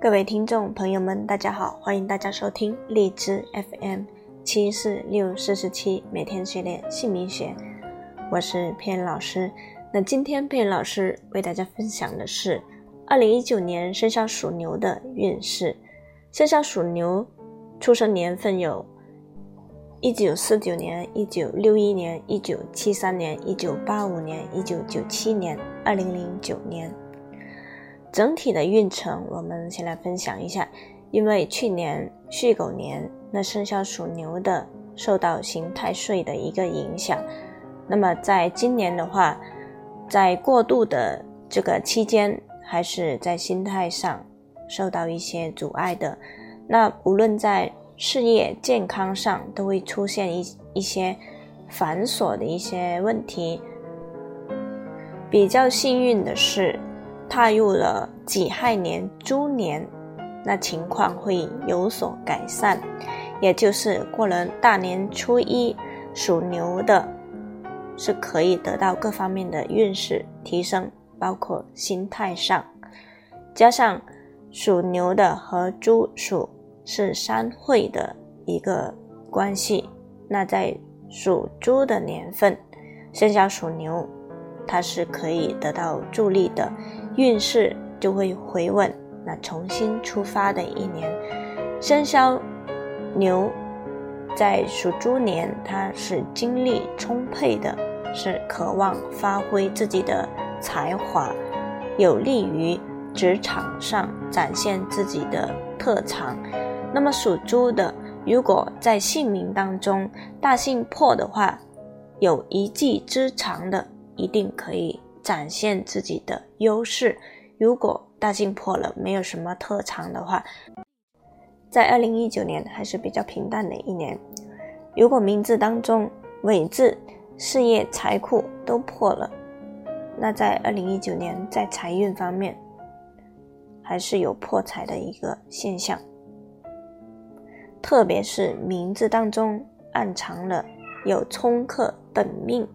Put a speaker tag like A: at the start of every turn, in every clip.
A: 各位听众朋友们，大家好，欢迎大家收听荔枝 FM 七四六四十七每天学点姓名学，我是片老师。那今天片老师为大家分享的是二零一九年生肖属牛的运势。生肖属牛出生年份有：一九四九年、一九六一年、一九七三年、一九八五年、一九九七年、二零零九年。整体的运程，我们先来分享一下。因为去年戌狗年，那生肖属牛的受到刑太岁的一个影响，那么在今年的话，在过渡的这个期间，还是在心态上受到一些阻碍的。那无论在事业、健康上，都会出现一一些繁琐的一些问题。比较幸运的是。踏入了己亥年猪年，那情况会有所改善，也就是过了大年初一，属牛的是可以得到各方面的运势提升，包括心态上，加上属牛的和猪属是三会的一个关系，那在属猪的年份，生肖属牛，它是可以得到助力的。运势就会回稳，那重新出发的一年，生肖牛在属猪年，它是精力充沛的，是渴望发挥自己的才华，有利于职场上展现自己的特长。那么属猪的，如果在姓名当中大姓破的话，有一技之长的，一定可以。展现自己的优势。如果大姓破了，没有什么特长的话，在二零一九年还是比较平淡的一年。如果名字当中尾字、事业、财库都破了，那在二零一九年在财运方面还是有破财的一个现象。特别是名字当中暗藏了有冲克本命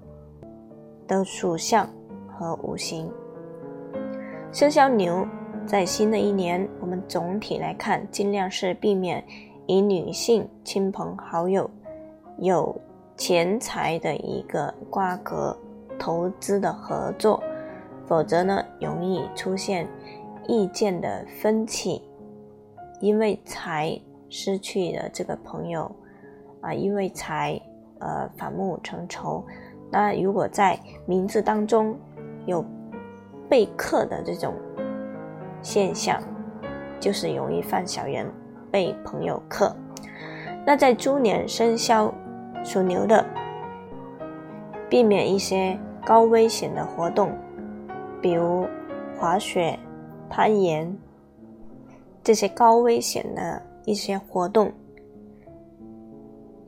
A: 的属相。和五行，生肖牛在新的一年，我们总体来看，尽量是避免与女性亲朋好友有钱财的一个瓜葛、投资的合作，否则呢，容易出现意见的分歧，因为财失去了这个朋友啊，因为财呃反目成仇。那如果在名字当中，有被克的这种现象，就是容易犯小人，被朋友克。那在猪年生肖属牛的，避免一些高危险的活动，比如滑雪、攀岩这些高危险的一些活动。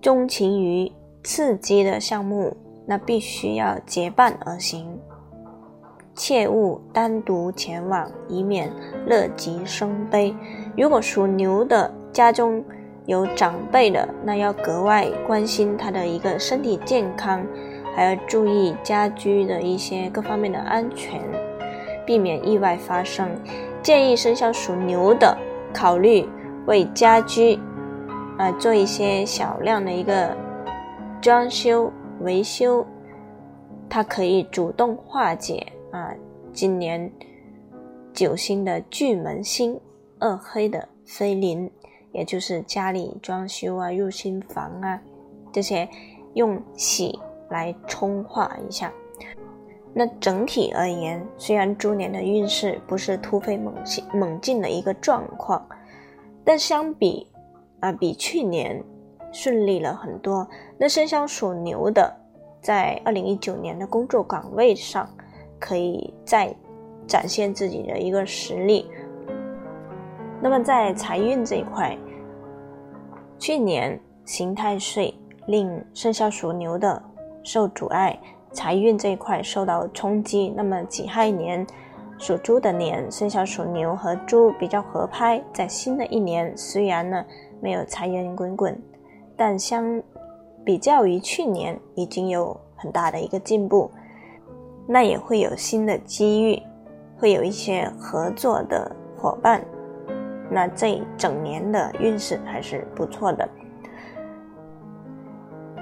A: 钟情于刺激的项目，那必须要结伴而行。切勿单独前往，以免乐极生悲。如果属牛的家中有长辈的，那要格外关心他的一个身体健康，还要注意家居的一些各方面的安全，避免意外发生。建议生肖属牛的考虑为家居啊做一些小量的一个装修维修，它可以主动化解。啊，今年九星的巨门星，二黑的飞临，也就是家里装修啊、入新房啊这些，用喜来冲化一下。那整体而言，虽然猪年的运势不是突飞猛进猛进的一个状况，但相比啊，比去年顺利了很多。那生肖属牛的，在二零一九年的工作岗位上。可以再展现自己的一个实力。那么在财运这一块，去年刑太岁令生肖属牛的受阻碍，财运这一块受到冲击。那么己亥年属猪的年，生肖属牛和猪比较合拍，在新的一年虽然呢没有财源滚滚，但相比较于去年已经有很大的一个进步。那也会有新的机遇，会有一些合作的伙伴，那这整年的运势还是不错的。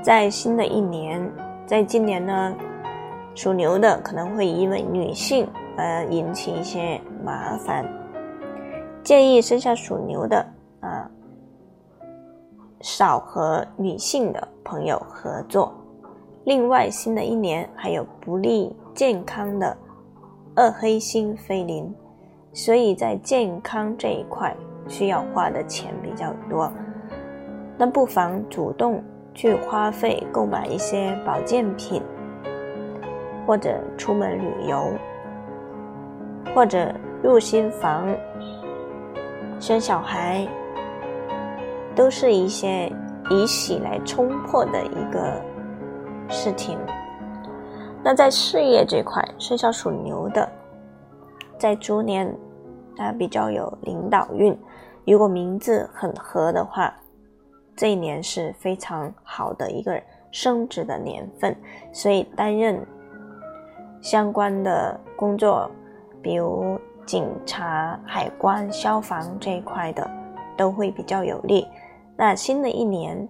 A: 在新的一年，在今年呢，属牛的可能会因为女性而引起一些麻烦，建议生肖属牛的啊，少和女性的朋友合作。另外，新的一年还有不利健康的二黑星飞临，所以在健康这一块需要花的钱比较多，那不妨主动去花费购买一些保健品，或者出门旅游，或者入新房、生小孩，都是一些以喜来冲破的一个。事情，那在事业这块，生肖属牛的，在猪年它比较有领导运，如果名字很合的话，这一年是非常好的一个升职的年份，所以担任相关的工作，比如警察、海关、消防这一块的，都会比较有利。那新的一年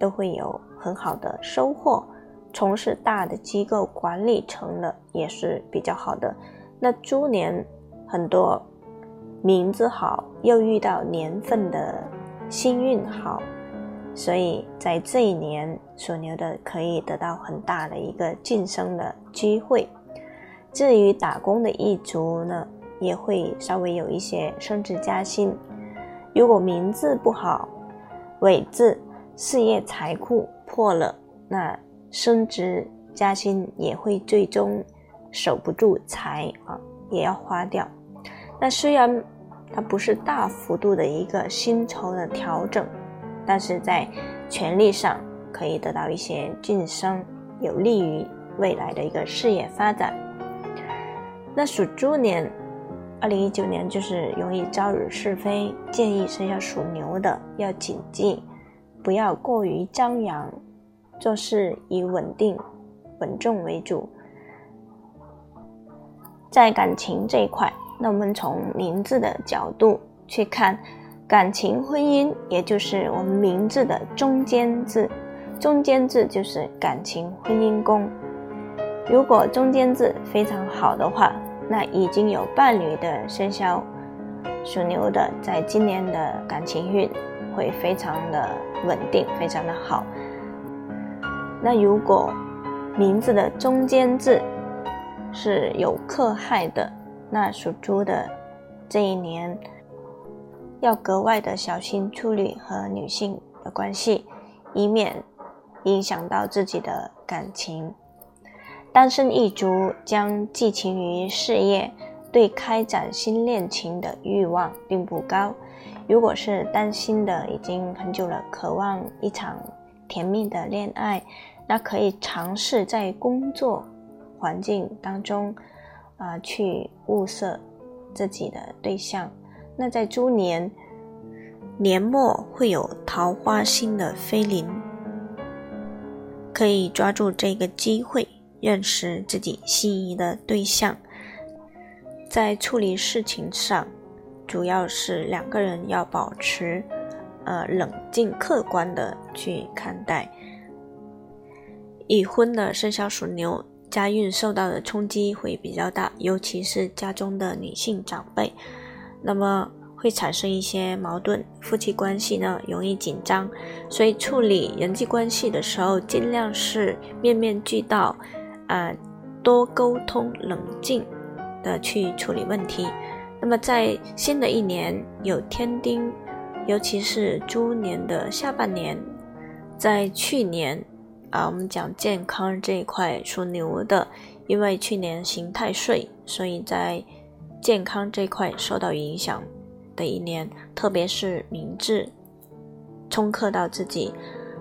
A: 都会有。很好的收获，从事大的机构管理层了也是比较好的。那猪年很多名字好，又遇到年份的幸运好，所以在这一年属牛的可以得到很大的一个晋升的机会。至于打工的一族呢，也会稍微有一些升职加薪。如果名字不好，尾字。事业财库破了，那升职加薪也会最终守不住财啊，也要花掉。那虽然它不是大幅度的一个薪酬的调整，但是在权力上可以得到一些晋升，有利于未来的一个事业发展。那属猪年，二零一九年就是容易招惹是非，建议生肖属牛的要谨记。不要过于张扬，做事以稳定、稳重为主。在感情这一块，那我们从名字的角度去看，感情婚姻，也就是我们名字的中间字，中间字就是感情婚姻宫。如果中间字非常好的话，那已经有伴侣的生肖属牛的，在今年的感情运。会非常的稳定，非常的好。那如果名字的中间字是有克害的，那属猪的这一年要格外的小心处理和女性的关系，以免影响到自己的感情。单身一族将寄情于事业，对开展新恋情的欲望并不高。如果是单身的已经很久了，渴望一场甜蜜的恋爱，那可以尝试在工作环境当中啊去物色自己的对象。那在猪年年末会有桃花星的飞临，可以抓住这个机会认识自己心仪的对象，在处理事情上。主要是两个人要保持，呃，冷静客观的去看待。已婚的生肖属牛，家运受到的冲击会比较大，尤其是家中的女性长辈，那么会产生一些矛盾，夫妻关系呢容易紧张，所以处理人际关系的时候，尽量是面面俱到，啊，多沟通，冷静的去处理问题。那么在新的一年有天丁，尤其是猪年的下半年，在去年啊，我们讲健康这一块属牛的，因为去年刑太岁，所以在健康这块受到影响的一年，特别是名字冲克到自己。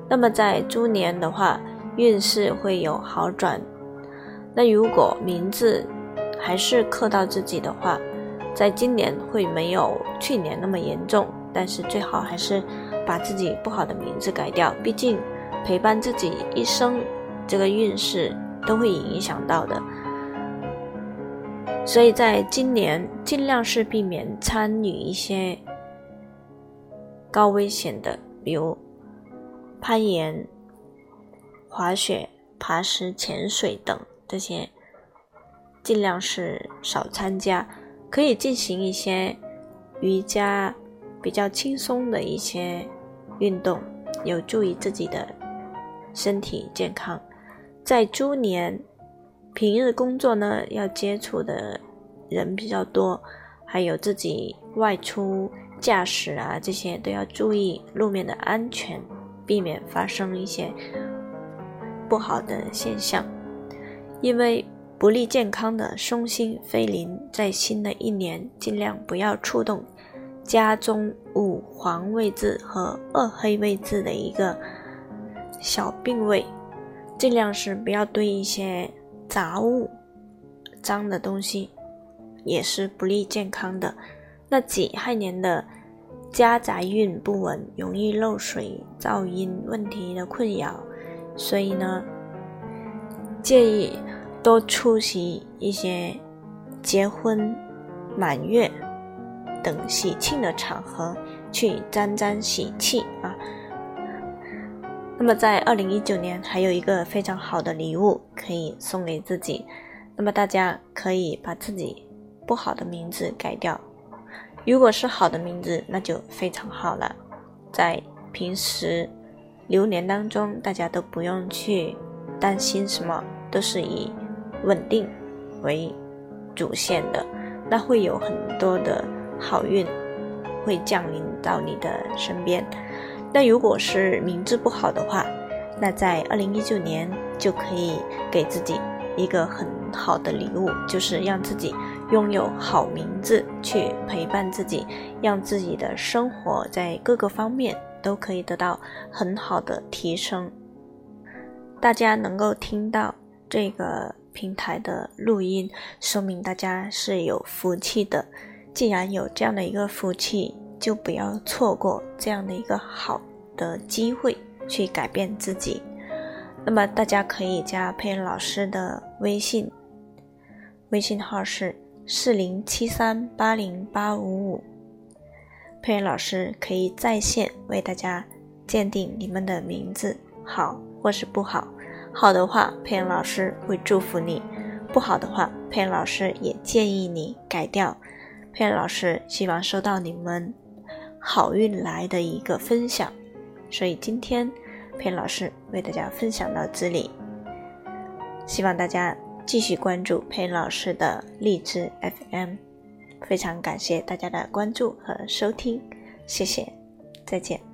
A: 那么在猪年的话，运势会有好转。那如果名字还是克到自己的话，在今年会没有去年那么严重，但是最好还是把自己不好的名字改掉，毕竟陪伴自己一生，这个运势都会影响到的。所以在今年尽量是避免参与一些高危险的，比如攀岩、滑雪、爬石、潜水等这些，尽量是少参加。可以进行一些瑜伽，比较轻松的一些运动，有助于自己的身体健康。在猪年，平日工作呢要接触的人比较多，还有自己外出驾驶啊这些都要注意路面的安全，避免发生一些不好的现象，因为。不利健康的凶星飞临，在新的一年尽量不要触动家中五黄位置和二黑位置的一个小病位，尽量是不要堆一些杂物、脏的东西，也是不利健康的。那己亥年的家宅运不稳，容易漏水、噪音问题的困扰，所以呢，建议。多出席一些结婚、满月等喜庆的场合，去沾沾喜气啊。那么，在二零一九年还有一个非常好的礼物可以送给自己，那么大家可以把自己不好的名字改掉。如果是好的名字，那就非常好了。在平时流年当中，大家都不用去担心什么，都是以。稳定为主线的，那会有很多的好运会降临到你的身边。那如果是名字不好的话，那在二零一九年就可以给自己一个很好的礼物，就是让自己拥有好名字，去陪伴自己，让自己的生活在各个方面都可以得到很好的提升。大家能够听到这个。平台的录音说明大家是有福气的，既然有这样的一个福气，就不要错过这样的一个好的机会去改变自己。那么大家可以加佩恩老师的微信，微信号是四零七三八零八五五，佩恩老师可以在线为大家鉴定你们的名字好或是不好。好的话，佩恩老师会祝福你；不好的话，佩恩老师也建议你改掉。佩恩老师希望收到你们好运来的一个分享，所以今天佩老师为大家分享到这里。希望大家继续关注佩老师的励志 FM，非常感谢大家的关注和收听，谢谢，再见。